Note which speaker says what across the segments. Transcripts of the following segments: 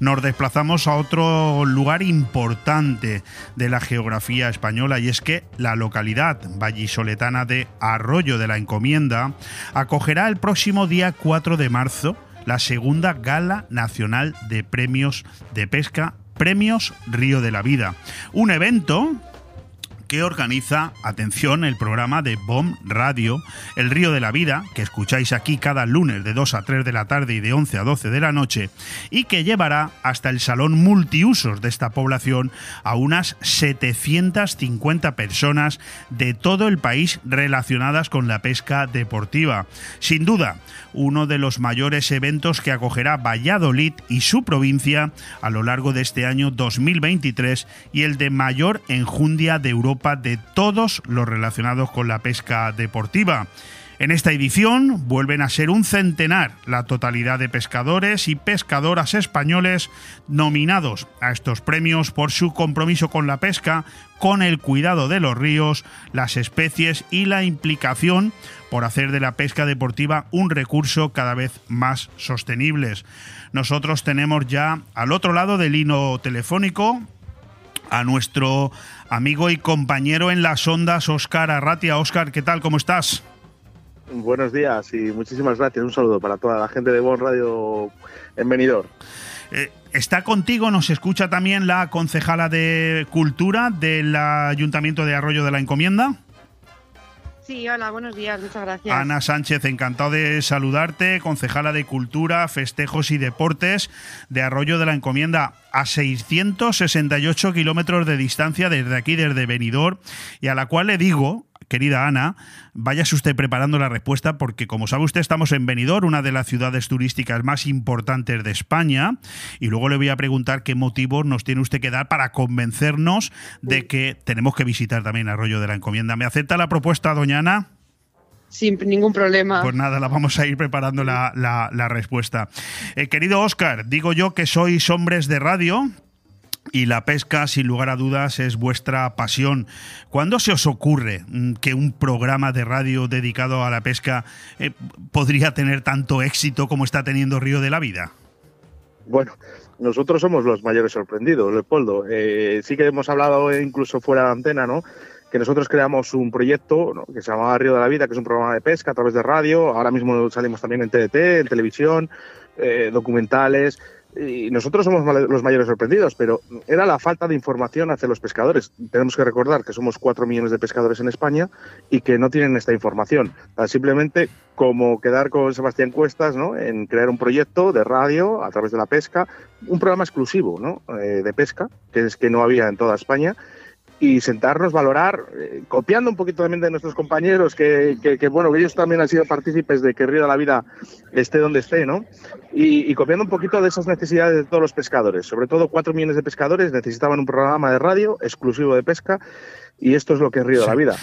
Speaker 1: nos desplazamos a otro lugar importante de la geografía española y es que la localidad vallisoletana de Arroyo de la Encomienda acogerá el próximo día 4 de marzo la segunda Gala Nacional de Premios de Pesca, Premios Río de la Vida. Un evento que organiza, atención, el programa de BOM Radio, El Río de la Vida, que escucháis aquí cada lunes de 2 a 3 de la tarde y de 11 a 12 de la noche, y que llevará hasta el salón multiusos de esta población a unas 750 personas de todo el país relacionadas con la pesca deportiva. Sin duda, uno de los mayores eventos que acogerá Valladolid y su provincia a lo largo de este año 2023 y el de mayor enjundia de Europa de todos los relacionados con la pesca deportiva. En esta edición vuelven a ser un centenar la totalidad de pescadores y pescadoras españoles nominados a estos premios por su compromiso con la pesca, con el cuidado de los ríos, las especies y la implicación por hacer de la pesca deportiva un recurso cada vez más sostenible. Nosotros tenemos ya al otro lado del hilo telefónico a nuestro amigo y compañero en las ondas, Óscar Arratia. Óscar, ¿qué tal? ¿Cómo estás?
Speaker 2: Buenos días y muchísimas gracias. Un saludo para toda la gente de Bon Radio en Benidorm.
Speaker 1: Eh, está contigo, nos escucha también la concejala de Cultura del Ayuntamiento de Arroyo de la Encomienda.
Speaker 3: Sí, hola, buenos días, muchas gracias.
Speaker 1: Ana Sánchez, encantado de saludarte, concejala de Cultura, Festejos y Deportes de Arroyo de la Encomienda, a 668 kilómetros de distancia desde aquí, desde Benidorm, y a la cual le digo, querida Ana, váyase usted preparando la respuesta porque, como sabe usted, estamos en Benidorm, una de las ciudades turísticas más importantes de España, y luego le voy a preguntar qué motivos nos tiene usted que dar para convencernos de que tenemos que visitar también Arroyo de la Encomienda. ¿Me acepta la propuesta, doña Ana?
Speaker 3: Sin ningún problema.
Speaker 1: Pues nada, la vamos a ir preparando la, respuesta. Eh, querido Oscar, digo yo que sois hombres de radio, y la pesca, sin lugar a dudas, es vuestra pasión. ¿Cuándo se os ocurre mm, que un programa de radio dedicado a la pesca eh, podría tener tanto éxito como está teniendo Río de la Vida?
Speaker 2: Bueno, nosotros somos los mayores sorprendidos, Leopoldo. Eh, sí que hemos hablado incluso fuera de antena, ¿no? Que nosotros creamos un proyecto que se llamaba Río de la Vida, que es un programa de pesca a través de radio. Ahora mismo salimos también en TDT, en televisión, eh, documentales y nosotros somos los mayores sorprendidos, pero era la falta de información hacia los pescadores. Tenemos que recordar que somos cuatro millones de pescadores en España y que no tienen esta información. Simplemente como quedar con Sebastián Cuestas ¿no? en crear un proyecto de radio a través de la pesca, un programa exclusivo ¿no? Eh, de pesca, que es que no había en toda España y sentarnos, valorar, eh, copiando un poquito también de nuestros compañeros, que, que, bueno, ellos también han sido partícipes de que Río de la Vida esté donde esté, ¿no? Y, y, copiando un poquito de esas necesidades de todos los pescadores. Sobre todo, cuatro millones de pescadores necesitaban un programa de radio exclusivo de pesca y esto es lo que es Río de la Vida.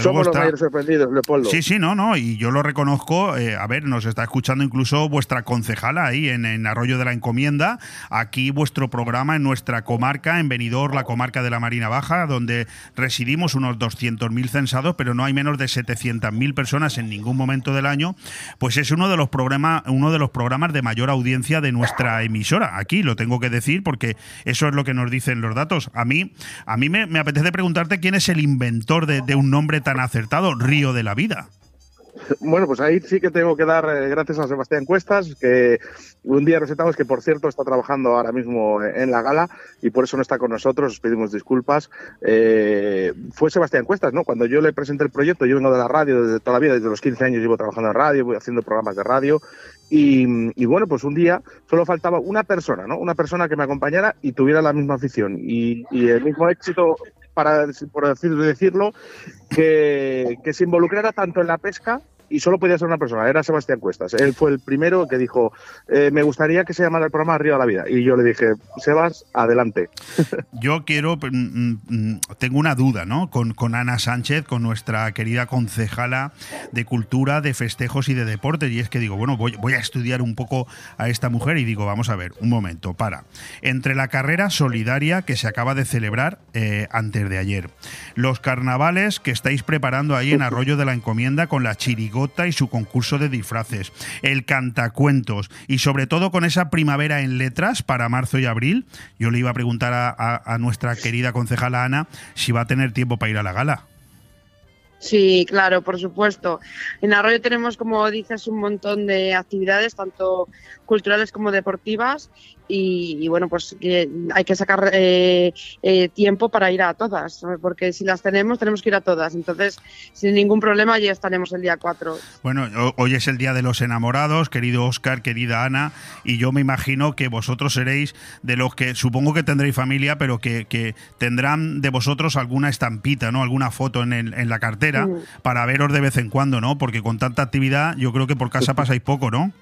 Speaker 2: Somos los mayores sorprendidos, Leopoldo.
Speaker 1: Sí, sí, no, no, y yo lo reconozco. Eh, a ver, nos está escuchando incluso vuestra concejala ahí en, Arroyo de la Encomienda. Aquí vuestro programa en nuestra comarca, en Benidorm, la comarca de la Marina Baja, donde residimos unos 200.000 censados, pero no hay menos de 700.000 personas en ningún momento del año. Pues es uno de los programas, uno de los programas de mayor audiencia de nuestra emisora. Aquí lo tengo que decir porque eso es lo que nos dicen los datos. A mí, a mí me, me apetece preguntarte quién es el inventor de, un nombre tan acertado, Río de la Vida.
Speaker 2: Bueno, pues ahí sí que tengo que dar eh, gracias a Sebastián Cuestas, que un día recetamos que por cierto está trabajando ahora mismo en la gala y por eso no está con nosotros, os pedimos disculpas. Eh, fue Sebastián Cuestas, ¿no? Cuando yo le presenté el proyecto, yo vengo de la radio desde toda la vida, desde los 15 años llevo trabajando en radio, voy haciendo programas de radio y, bueno, pues un día solo faltaba una persona, ¿no? Una persona que me acompañara y tuviera la misma afición y el mismo éxito para por decirlo, que, que se involucrara tanto en la pesca y solo podía ser una persona, era Sebastián Cuestas. Él fue el primero que dijo, eh, me gustaría que se llamara el programa de la Vida. Y yo le dije, Sebas, adelante.
Speaker 1: Yo quiero, mm, mm, tengo una duda, ¿no? Con, con Ana Sánchez, con nuestra querida concejala de Cultura, de Festejos y de Deportes. Y es que digo, bueno, voy, voy a estudiar un poco a esta mujer y digo, vamos a ver, un momento, para. Entre la carrera solidaria que se acaba de celebrar eh, antes de ayer, los carnavales que estáis preparando ahí en Arroyo de la Encomienda con la chirigó y su concurso de disfraces, el cantacuentos y sobre todo con esa primavera en letras para marzo y abril. Yo le iba a preguntar a, nuestra querida concejala Ana si va a tener tiempo para ir a la gala.
Speaker 3: Sí, claro, por supuesto. En Arroyo tenemos, como dices, un montón de actividades, tanto culturales como deportivas, y, bueno, pues hay que sacar eh, eh, tiempo para ir a todas, porque si las tenemos, tenemos que ir a todas. Entonces, sin ningún problema, ya estaremos el día 4.
Speaker 1: Bueno, hoy es el Día de los Enamorados, querido Oscar, querida Ana, y yo me imagino que vosotros seréis de los que, supongo que tendréis familia, pero que, tendrán de vosotros alguna estampita, ¿no? Alguna foto en, en la cartera mm. para veros de vez en cuando, ¿no? Porque con tanta actividad, yo creo que por casa pasáis poco, ¿no?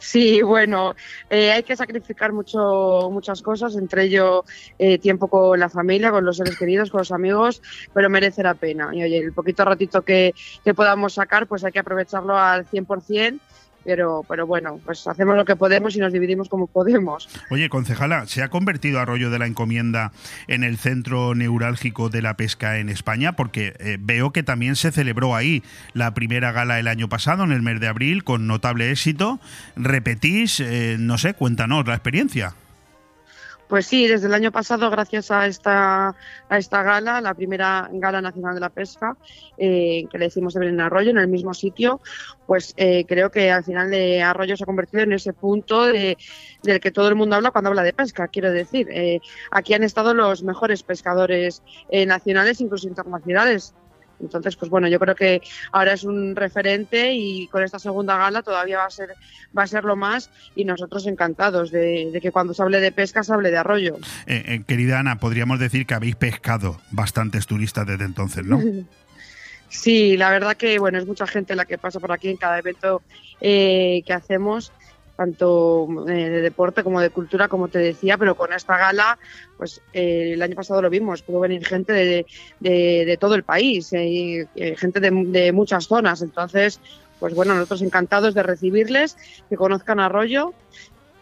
Speaker 3: Sí, bueno, eh, hay que sacrificar mucho, muchas cosas, entre ello eh, tiempo con la familia, con los seres queridos, con los amigos, pero merece la pena. Y oye, el poquito ratito que, que podamos sacar, pues hay que aprovecharlo al 100% pero, pero bueno, pues hacemos lo que podemos y nos dividimos como podemos.
Speaker 1: Oye, concejala, ¿se ha convertido Arroyo de la Encomienda en el centro neurálgico de la pesca en España? Porque eh, veo que también se celebró ahí la primera gala el año pasado, en el mes de abril, con notable éxito. ¿Repetís? Eh, no sé, cuéntanos la experiencia.
Speaker 3: Pues sí, desde el año pasado, gracias a esta, a esta gala, la primera gala nacional de la pesca, eh, que le hicimos en Arroyo, en el mismo sitio, pues eh, creo que al final de Arroyo se ha convertido en ese punto del que todo el mundo habla cuando habla de pesca. Quiero decir, eh, aquí han estado los mejores pescadores nacionales, incluso internacionales. Entonces, pues bueno, yo creo que ahora es un referente y con esta segunda gala todavía va a ser, va a ser lo más y nosotros encantados de, que cuando se hable de pesca se hable de arroyo.
Speaker 1: Eh, eh, querida Ana, podríamos decir que habéis pescado bastantes turistas desde entonces, ¿no?
Speaker 3: Sí, la verdad que bueno, es mucha gente la que pasa por aquí en cada evento eh, que hacemos tanto eh, de deporte como de cultura, como te decía, pero con esta gala, pues eh, el año pasado lo vimos, pudo venir gente de, de, todo el país, eh, gente de, de, muchas zonas, entonces, pues bueno, nosotros encantados de recibirles, que conozcan Arroyo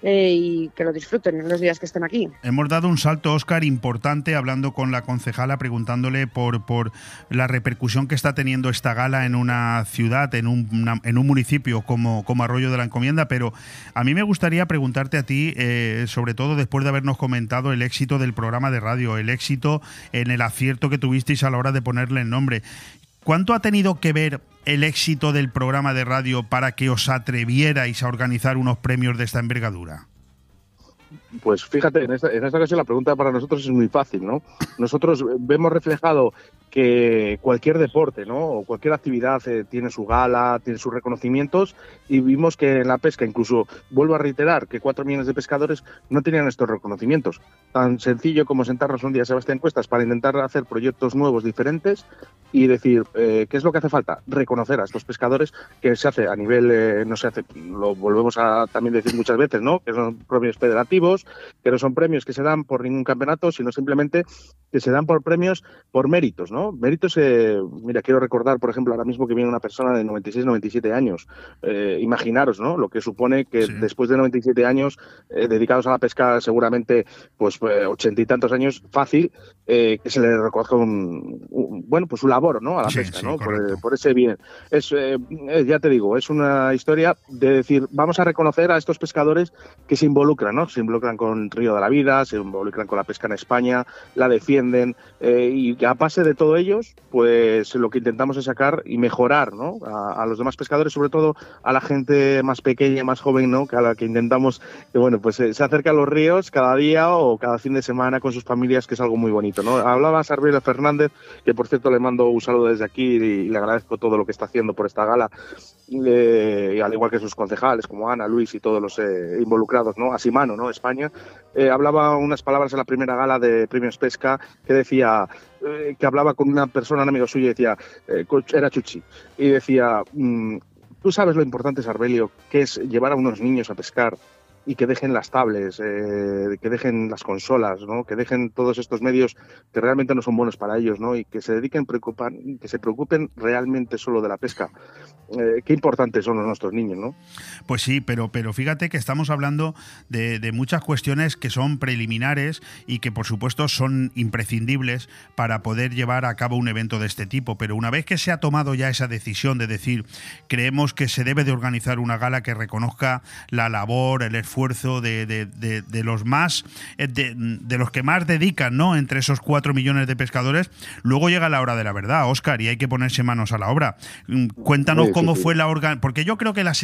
Speaker 3: eh, y que lo disfruten en los días que estén aquí.
Speaker 1: Hemos dado un salto, Oscar, importante hablando con la concejala, preguntándole por, por la repercusión que está teniendo esta gala en una ciudad, en un, en un municipio como, como Arroyo de la Encomienda, pero a mí me gustaría preguntarte a ti, eh, sobre todo después de habernos comentado el éxito del programa de radio, el éxito en el acierto que tuvisteis a la hora de ponerle el nombre. ¿Cuánto ha tenido que ver el éxito del programa de radio para que os atrevierais a organizar unos premios de esta envergadura?
Speaker 2: Pues fíjate, en esta, en esta ocasión la pregunta para nosotros es muy fácil, ¿no? Nosotros vemos reflejado que cualquier deporte, ¿no? O cualquier actividad eh, tiene su gala, tiene sus reconocimientos y vimos que en la pesca, incluso vuelvo a reiterar que cuatro millones de pescadores no tenían estos reconocimientos. Tan sencillo como sentarnos un día, Sebastián Cuestas, para intentar hacer proyectos nuevos, diferentes y decir, eh, ¿qué es lo que hace falta? Reconocer a estos pescadores que se hace a nivel, eh, no se hace, lo volvemos a también decir muchas veces, ¿no? Que son premios federativos, que no son premios que se dan por ningún campeonato, sino simplemente que se dan por premios por méritos, ¿no? Méritos, eh, mira, quiero recordar, por ejemplo, ahora mismo que viene una persona de 96, 97 años. Eh, imaginaros, ¿no? Lo que supone que después de 97 años eh, dedicados a la pesca, seguramente, pues ochenta y tantos años, fácil, que se le reconozca un, bueno, pues un labor, ¿no? A la pesca, ¿no? Por, ese bien. Es, ya te digo, es una historia de decir, vamos a reconocer a estos pescadores que se involucran, ¿no? Se involucran con Río de la Vida, se involucran con la pesca en España, la defienden, y a base de todo ellos, pues lo que intentamos es sacar y mejorar ¿no? a, los demás pescadores, sobre todo a la gente más pequeña, más joven, ¿no? que a la que intentamos que bueno, pues eh, se acerque a los ríos cada día o cada fin de semana con sus familias, que es algo muy bonito. ¿no? Hablaba Sarvila Fernández, que por cierto le mando un saludo desde aquí y, le agradezco todo lo que está haciendo por esta gala, eh, al igual que sus concejales como Ana, Luis y todos los eh, involucrados, ¿no? Asimano, ¿no? España, hablaba unas palabras en la primera gala de Premios Pesca que decía eh, que hablaba con una persona, un amigo suyo, y decía, eh, era Chuchi, y decía, mm, tú sabes lo importante, Sarbelio, que es llevar a unos niños a pescar y que dejen las tablets, eh, que dejen las consolas, ¿no? que dejen todos estos medios que realmente no son buenos para ellos ¿no? y que se dediquen, preocupan, que se preocupen realmente solo de la pesca. Eh, qué importantes son los nuestros niños, ¿no?
Speaker 1: Pues sí, pero, pero fíjate que estamos hablando de, de muchas cuestiones que son preliminares y que por supuesto son imprescindibles para poder llevar a cabo un evento de este tipo. Pero una vez que se ha tomado ya esa decisión de decir, creemos que se debe de organizar una gala que reconozca la labor, el esfuerzo, esfuerzo de, de, los más, eh, de, los que más dedican, ¿no? Entre esos cuatro millones de pescadores. Luego llega la hora de la verdad, Oscar, y hay que ponerse manos a la obra. Mm, cuéntanos cómo fue la organización, porque yo creo que la,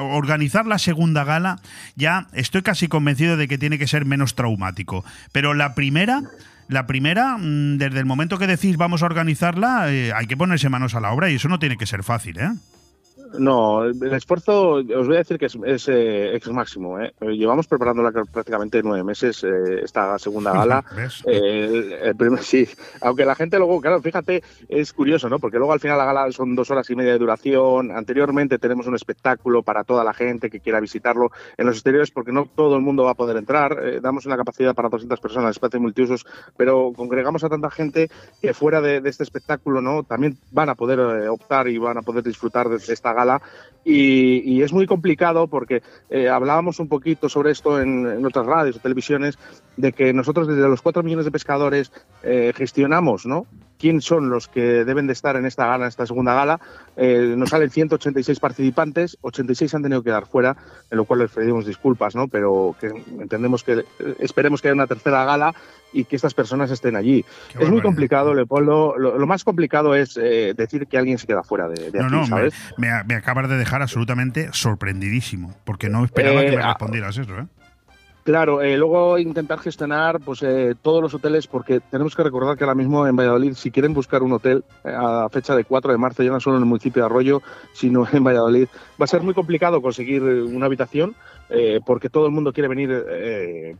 Speaker 1: organizar la segunda gala ya estoy casi convencido de que tiene que ser menos traumático. Pero la primera la primera, mm, desde el momento que decís vamos a organizarla, eh, hay que ponerse manos a la obra y eso no tiene que ser fácil, ¿eh?
Speaker 2: No, el esfuerzo, os voy a decir que es, es eh, ex máximo. ¿eh? Llevamos preparándola prácticamente nueve meses, eh, esta segunda gala. el, primer, sí, aunque la gente luego, claro, fíjate, es curioso, ¿no? Porque luego al final la gala son dos horas y media de duración. Anteriormente tenemos un espectáculo para toda la gente que quiera visitarlo en los exteriores, porque no todo el mundo va a poder entrar. damos una capacidad para 200 personas, espacios multiusos, pero congregamos a tanta gente que fuera de, este espectáculo, ¿no? También van a poder optar y van a poder disfrutar de esta y, es muy complicado porque eh, hablábamos un poquito sobre esto en, otras radios o televisiones, de que nosotros desde los 4 millones de pescadores eh, gestionamos, ¿no? Quién son los que deben de estar en esta gala, en esta segunda gala. Eh, nos salen 186 participantes, 86 han tenido que dar fuera, en lo cual les pedimos disculpas, ¿no? Pero que entendemos que esperemos que haya una tercera gala y que estas personas estén allí. es muy complicado, Leopoldo. Lo, más complicado es eh, decir que alguien se queda fuera de, de
Speaker 1: no,
Speaker 2: aquí, ¿sabes?
Speaker 1: Me, me, acabas de dejar absolutamente sorprendidísimo, porque no esperaba que me eh, respondieras eso, ¿eh?
Speaker 2: Claro, eh, luego intentar gestionar pues eh, todos los hoteles, porque tenemos que recordar que ahora mismo en Valladolid, si quieren buscar un hotel eh, a fecha de 4 de marzo, ya no solo en el municipio de Arroyo, sino en Valladolid, va a ser muy complicado conseguir una habitación. porque todo el mundo quiere venir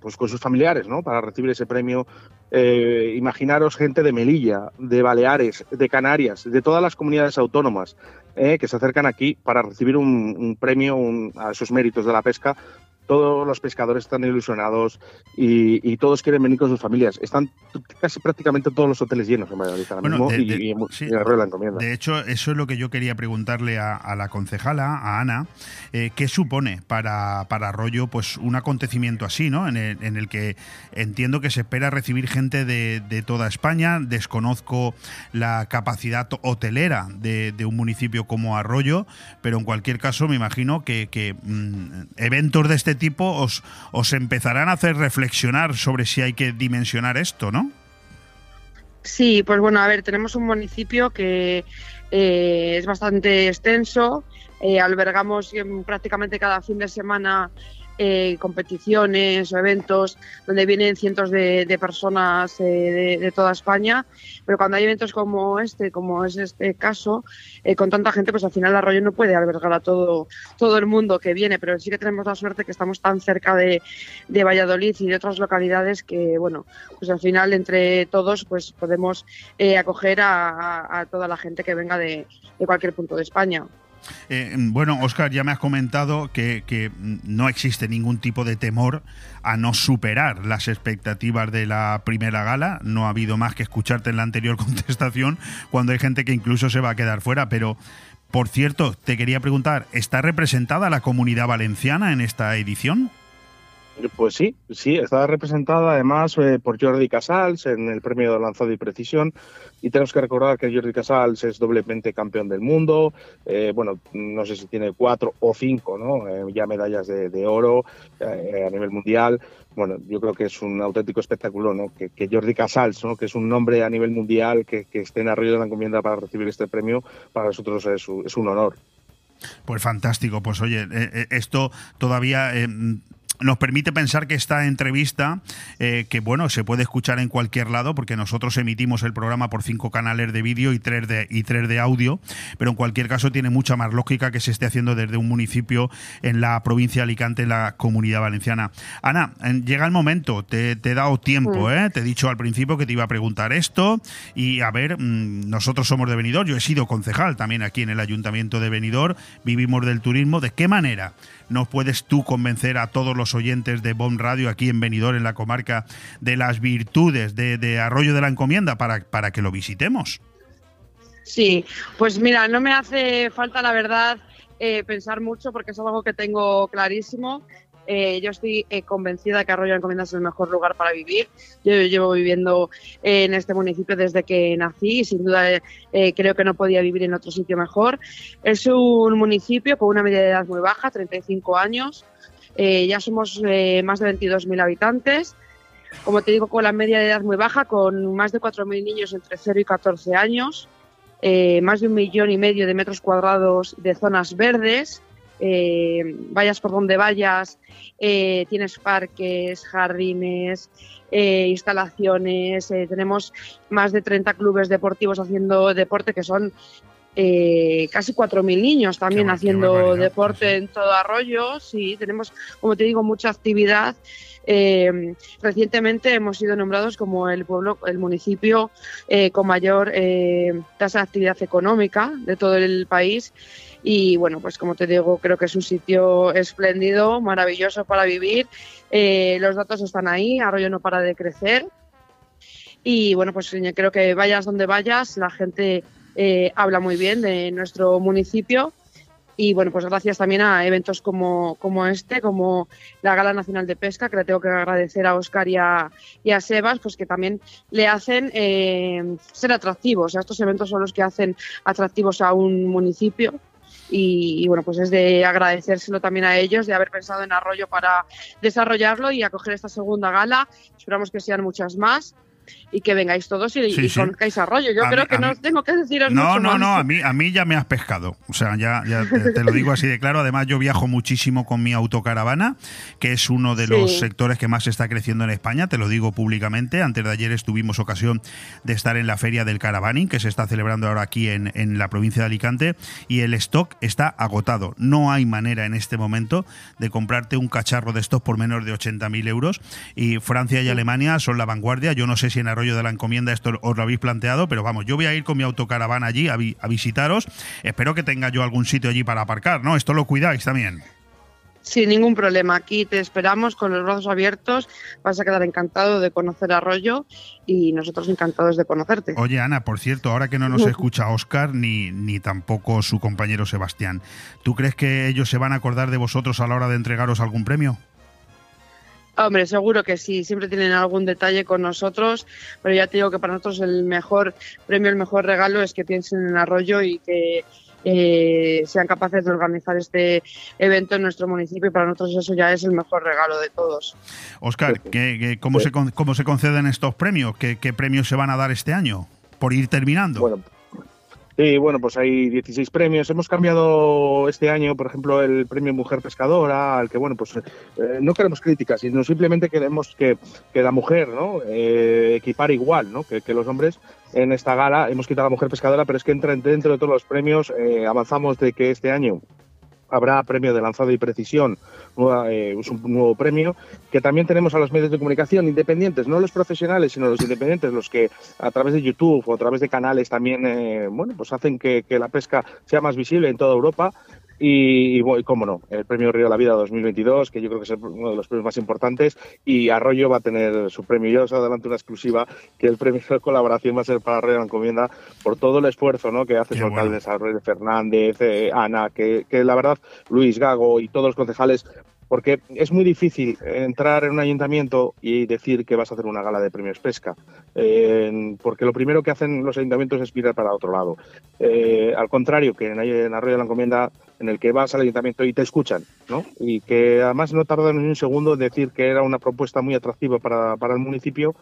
Speaker 2: pues con sus familiares ¿no? para recibir ese premio. imaginaros gente de Melilla, de Baleares, de Canarias, de todas las comunidades autónomas que se acercan aquí para recibir un, premio a esos méritos de la pesca todos los pescadores están ilusionados y, todos quieren venir con sus familias. Están casi prácticamente todos los hoteles llenos en Valladolid ahora mismo de, y, la encomienda.
Speaker 1: De hecho, eso es lo que yo quería preguntarle a, la concejala, a Ana, eh, ¿qué supone para, para Arroyo pues, un acontecimiento así, ¿no? En el, que entiendo que se espera recibir gente de, toda España, desconozco la capacidad hotelera de, un municipio como Arroyo, pero en cualquier caso me imagino que, mm, eventos de este tipo os, os empezarán a hacer reflexionar sobre si hay que dimensionar esto, ¿no?
Speaker 3: Sí, pues bueno, a ver, tenemos un municipio que eh, es bastante extenso, eh, albergamos prácticamente cada fin de semana eh, competiciones o eventos donde vienen cientos de, personas eh, de, toda España, pero cuando hay eventos como este, como es este caso, eh, con tanta gente, pues al final el Arroyo no puede albergar a todo, todo el mundo que viene, pero sí que tenemos la suerte que estamos tan cerca de, Valladolid y de otras localidades que, bueno, pues al final entre todos pues podemos acoger a, toda la gente que venga de cualquier punto de España.
Speaker 1: Eh, bueno, Oscar, ya me has comentado que, no existe ningún tipo de temor a no superar las expectativas de la primera gala. No ha habido más que escucharte en la anterior contestación cuando hay gente que incluso se va a quedar fuera. Pero, por cierto, te quería preguntar, ¿está representada la comunidad valenciana en esta edición?
Speaker 2: Pues sí, sí, está representada además eh, por Jordi Casals en el premio de lanzado y precisión. Y tenemos que recordar que Jordi Casals es doblemente campeón del mundo. Eh, bueno, no sé si tiene cuatro o cinco, ¿no? Eh, ya medallas de, oro a nivel mundial. Bueno, yo creo que es un auténtico espectáculo, ¿no? Que, Jordi Casals, ¿no? Que es un nombre a nivel mundial que, esté en Arroyo de la Encomienda para recibir este premio, para nosotros es, es un honor.
Speaker 1: Pues fantástico, pues oye, esto todavía nos permite pensar que esta entrevista, eh, que bueno, se puede escuchar en cualquier lado, porque nosotros emitimos el programa por cinco canales de vídeo y tres de, y tres de audio, pero en cualquier caso tiene mucha más lógica que se esté haciendo desde un municipio en la provincia de Alicante, en la comunidad valenciana. Ana, llega el momento, te, he dado tiempo, ¿eh? te he dicho al principio que te iba a preguntar esto, y a ver, mm, nosotros somos de Benidorm, yo he sido concejal también aquí en el Ayuntamiento de Benidorm, vivimos del turismo, ¿de qué manera? nos puedes tú convencer a todos los oyentes de BOM Radio aquí en Benidorm, en la comarca, de las virtudes de, Arroyo de la Encomienda para, para que lo visitemos.
Speaker 3: Sí, pues mira, no me hace falta la verdad eh, pensar mucho porque es algo que tengo clarísimo. Eh, yo estoy eh, convencida que Arroyo de Encomienda es el mejor lugar para vivir. Yo llevo viviendo en este municipio desde que nací y sin duda eh, creo que no podía vivir en otro sitio mejor. Es un municipio con una media de edad muy baja, 35 años. Ya somos más de 22.000 habitantes. Como te digo, con la media de edad muy baja, con más de 4.000 niños entre 0 y 14 años. más de un millón y medio de metros cuadrados de zonas verdes, eh, vayas por donde vayas, eh, tienes parques, jardines, eh, instalaciones, tenemos más de 30 clubes deportivos haciendo deporte que son casi 4.000 niños también haciendo deporte en todo arroyo. Sí, tenemos, como te digo, mucha actividad. recientemente hemos sido nombrados como el pueblo, el municipio con mayor tasa de actividad económica de todo el país y bueno, pues como te digo, creo que es un sitio espléndido, maravilloso para vivir. Eh, los datos están ahí, Arroyo no para de crecer. Y bueno, pues creo que vayas donde vayas, la gente eh, habla muy bien de nuestro municipio. Y bueno, pues gracias también a eventos como, como este, como la Gala Nacional de Pesca, que le tengo que agradecer a Oscar y a, Sebas, pues que también le hacen eh, ser atractivos. estos eventos son los que hacen atractivos a un municipio y, bueno, pues es de agradecérselo también a ellos de haber pensado en Arroyo para desarrollarlo y acoger esta segunda gala. Esperamos que sean muchas más y que vengáis todos y, sí, conozcáis Arroyo. Yo creo que no tengo que deciros
Speaker 1: no,
Speaker 3: mucho
Speaker 1: No, no, a mí, a mí ya me has pescado. O sea, ya, ya te, lo digo así de claro. Además, yo viajo muchísimo con mi autocaravana, que es uno de los sectores que más está creciendo en España, te lo digo públicamente. Antes de ayer estuvimos ocasión de estar en la Feria del Caravaning, que se está celebrando ahora aquí en, en la provincia de Alicante, y el stock está agotado. No hay manera en este momento de comprarte un cacharro de stock por menos de 80.000 euros. Y Francia y Alemania son la vanguardia. Yo no sé si en Arroyo de la Encomienda esto os lo habéis planteado, pero vamos, yo voy a ir con mi autocaravana allí a, visitaros. Espero que tenga yo algún sitio allí para aparcar, ¿no? Esto lo cuidáis también.
Speaker 3: Sin ningún problema. Aquí te esperamos con los brazos abiertos. Vas a quedar encantado de conocer Arroyo y nosotros encantados de conocerte.
Speaker 1: Oye, Ana, por cierto, ahora que no nos escucha Oscar ni, ni tampoco su compañero Sebastián, ¿tú crees que ellos se van a acordar de vosotros a la hora de entregaros algún premio?
Speaker 3: Hombre, seguro que sí, siempre tienen algún detalle con nosotros, pero ya te digo que para nosotros el mejor premio, el mejor regalo es que piensen en Arroyo y que eh, sean capaces de organizar este evento en nuestro municipio y para nosotros eso ya es el mejor regalo de todos.
Speaker 1: Oscar, cómo, se, ¿cómo se conceden estos premios? ¿Qué, ¿Qué premios se van a dar este año? Por ir terminando.
Speaker 2: Bueno, Sí, bueno, pues hay 16 premios. Hemos cambiado este año, por ejemplo, el premio Mujer Pescadora, al que, bueno, pues eh, no queremos críticas, sino simplemente queremos que, que la mujer, ¿no? Eh, equipar igual, ¿no? Que, que, los hombres en esta gala. Hemos quitado a la Mujer Pescadora, pero es que entra dentro de todos los premios. Eh, avanzamos de que este año habrá premio de lanzado y precisión, eh, es un nuevo premio, que también tenemos a los medios de comunicación independientes, no los profesionales, sino los independientes, los que a través de YouTube o a través de canales también, eh, bueno, pues hacen que, la pesca sea más visible en toda Europa y, y, cómo no, el premio Río de la Vida 2022, que yo creo que es uno de los premios más importantes, y Arroyo va a tener su premio. Yo os adelanto una exclusiva, que el premio de colaboración va a ser para Arroyo de la Encomienda por todo el esfuerzo ¿no? que hace su alcalde Arroyo Fernández, eh, Ana, que, que la verdad Luis Gago y todos los concejales porque es muy difícil entrar en un ayuntamiento y decir que vas a hacer una gala de premios pesca, eh, porque lo primero que hacen los ayuntamientos es mirar para otro lado. Eh, al contrario que en, Arroyo de la Encomienda, en el que vas al ayuntamiento y te escuchan, ¿no? y que además no tardan ni un segundo en decir que era una propuesta muy atractiva para el municipio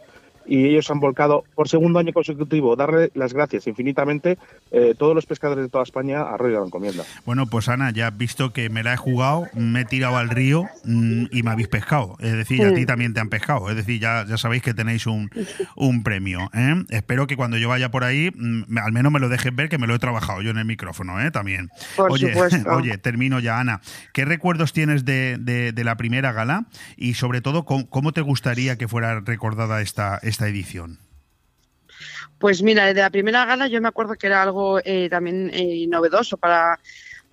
Speaker 2: y ellos han volcado por segundo año consecutivo, darle las gracias infinitamente eh, todos los pescadores de toda España a Arroyo de la Encomienda.
Speaker 1: Bueno, pues Ana, ya has visto que me la he jugado, me he tirado al río mm, y me habéis pescado. Es decir, a ti también te han pescado. Es decir, ya, ya sabéis que tenéis un, un premio. ¿eh? Espero que cuando yo vaya por ahí, mm, al menos me lo dejes ver que me lo he trabajado yo en el micrófono ¿eh? también.
Speaker 3: oye,
Speaker 1: oye, termino ya, Ana. ¿Qué recuerdos tienes de, de, la primera gala y sobre todo cómo, te gustaría que fuera recordada esta, esta edición?
Speaker 3: Pues mira, de la primera gala yo me acuerdo que era algo eh, también eh, novedoso para,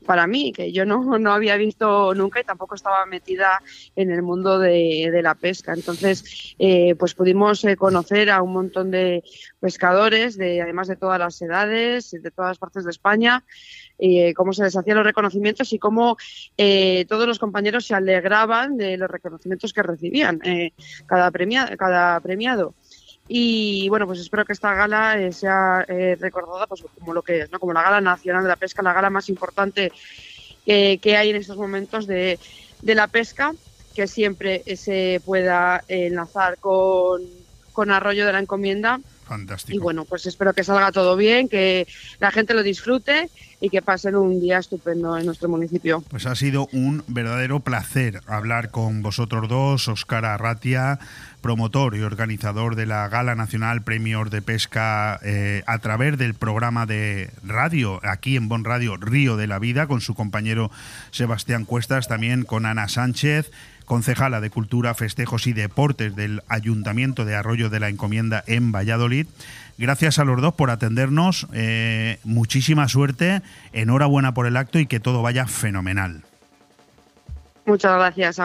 Speaker 3: para mí, que yo no, no había visto nunca y tampoco estaba metida en el mundo de, la pesca. Entonces, eh, pues pudimos conocer a un montón de pescadores, de, además de todas las edades, de todas las partes de España, cómo se les hacían los reconocimientos y cómo todos los compañeros se alegraban de los reconocimientos que recibían cada, cada premiado. Y bueno, pues espero que esta gala eh, sea eh, recordada pues, como lo que es, ¿no? como la gala nacional de la pesca, la gala más importante que hay en estos momentos de, de la pesca, que siempre se pueda enlazar con, con Arroyo de la Encomienda.
Speaker 1: Fantástico.
Speaker 3: Y bueno, pues espero que salga todo bien, que la gente lo disfrute y que pasen un día estupendo en nuestro municipio.
Speaker 1: Pues ha sido un verdadero placer hablar con vosotros dos, Óscar Arratia, promotor y organizador de la Gala Nacional Premios de Pesca eh, a través del programa de radio, aquí en Bon Radio, Río de la Vida, con su compañero Sebastián Cuestas, también con Ana Sánchez, concejala de Cultura, Festejos y Deportes del Ayuntamiento de Arroyo de la Encomienda en Valladolid. Gracias a los dos por atendernos, eh, muchísima suerte, enhorabuena por el acto y que todo vaya fenomenal.
Speaker 3: Muchas gracias.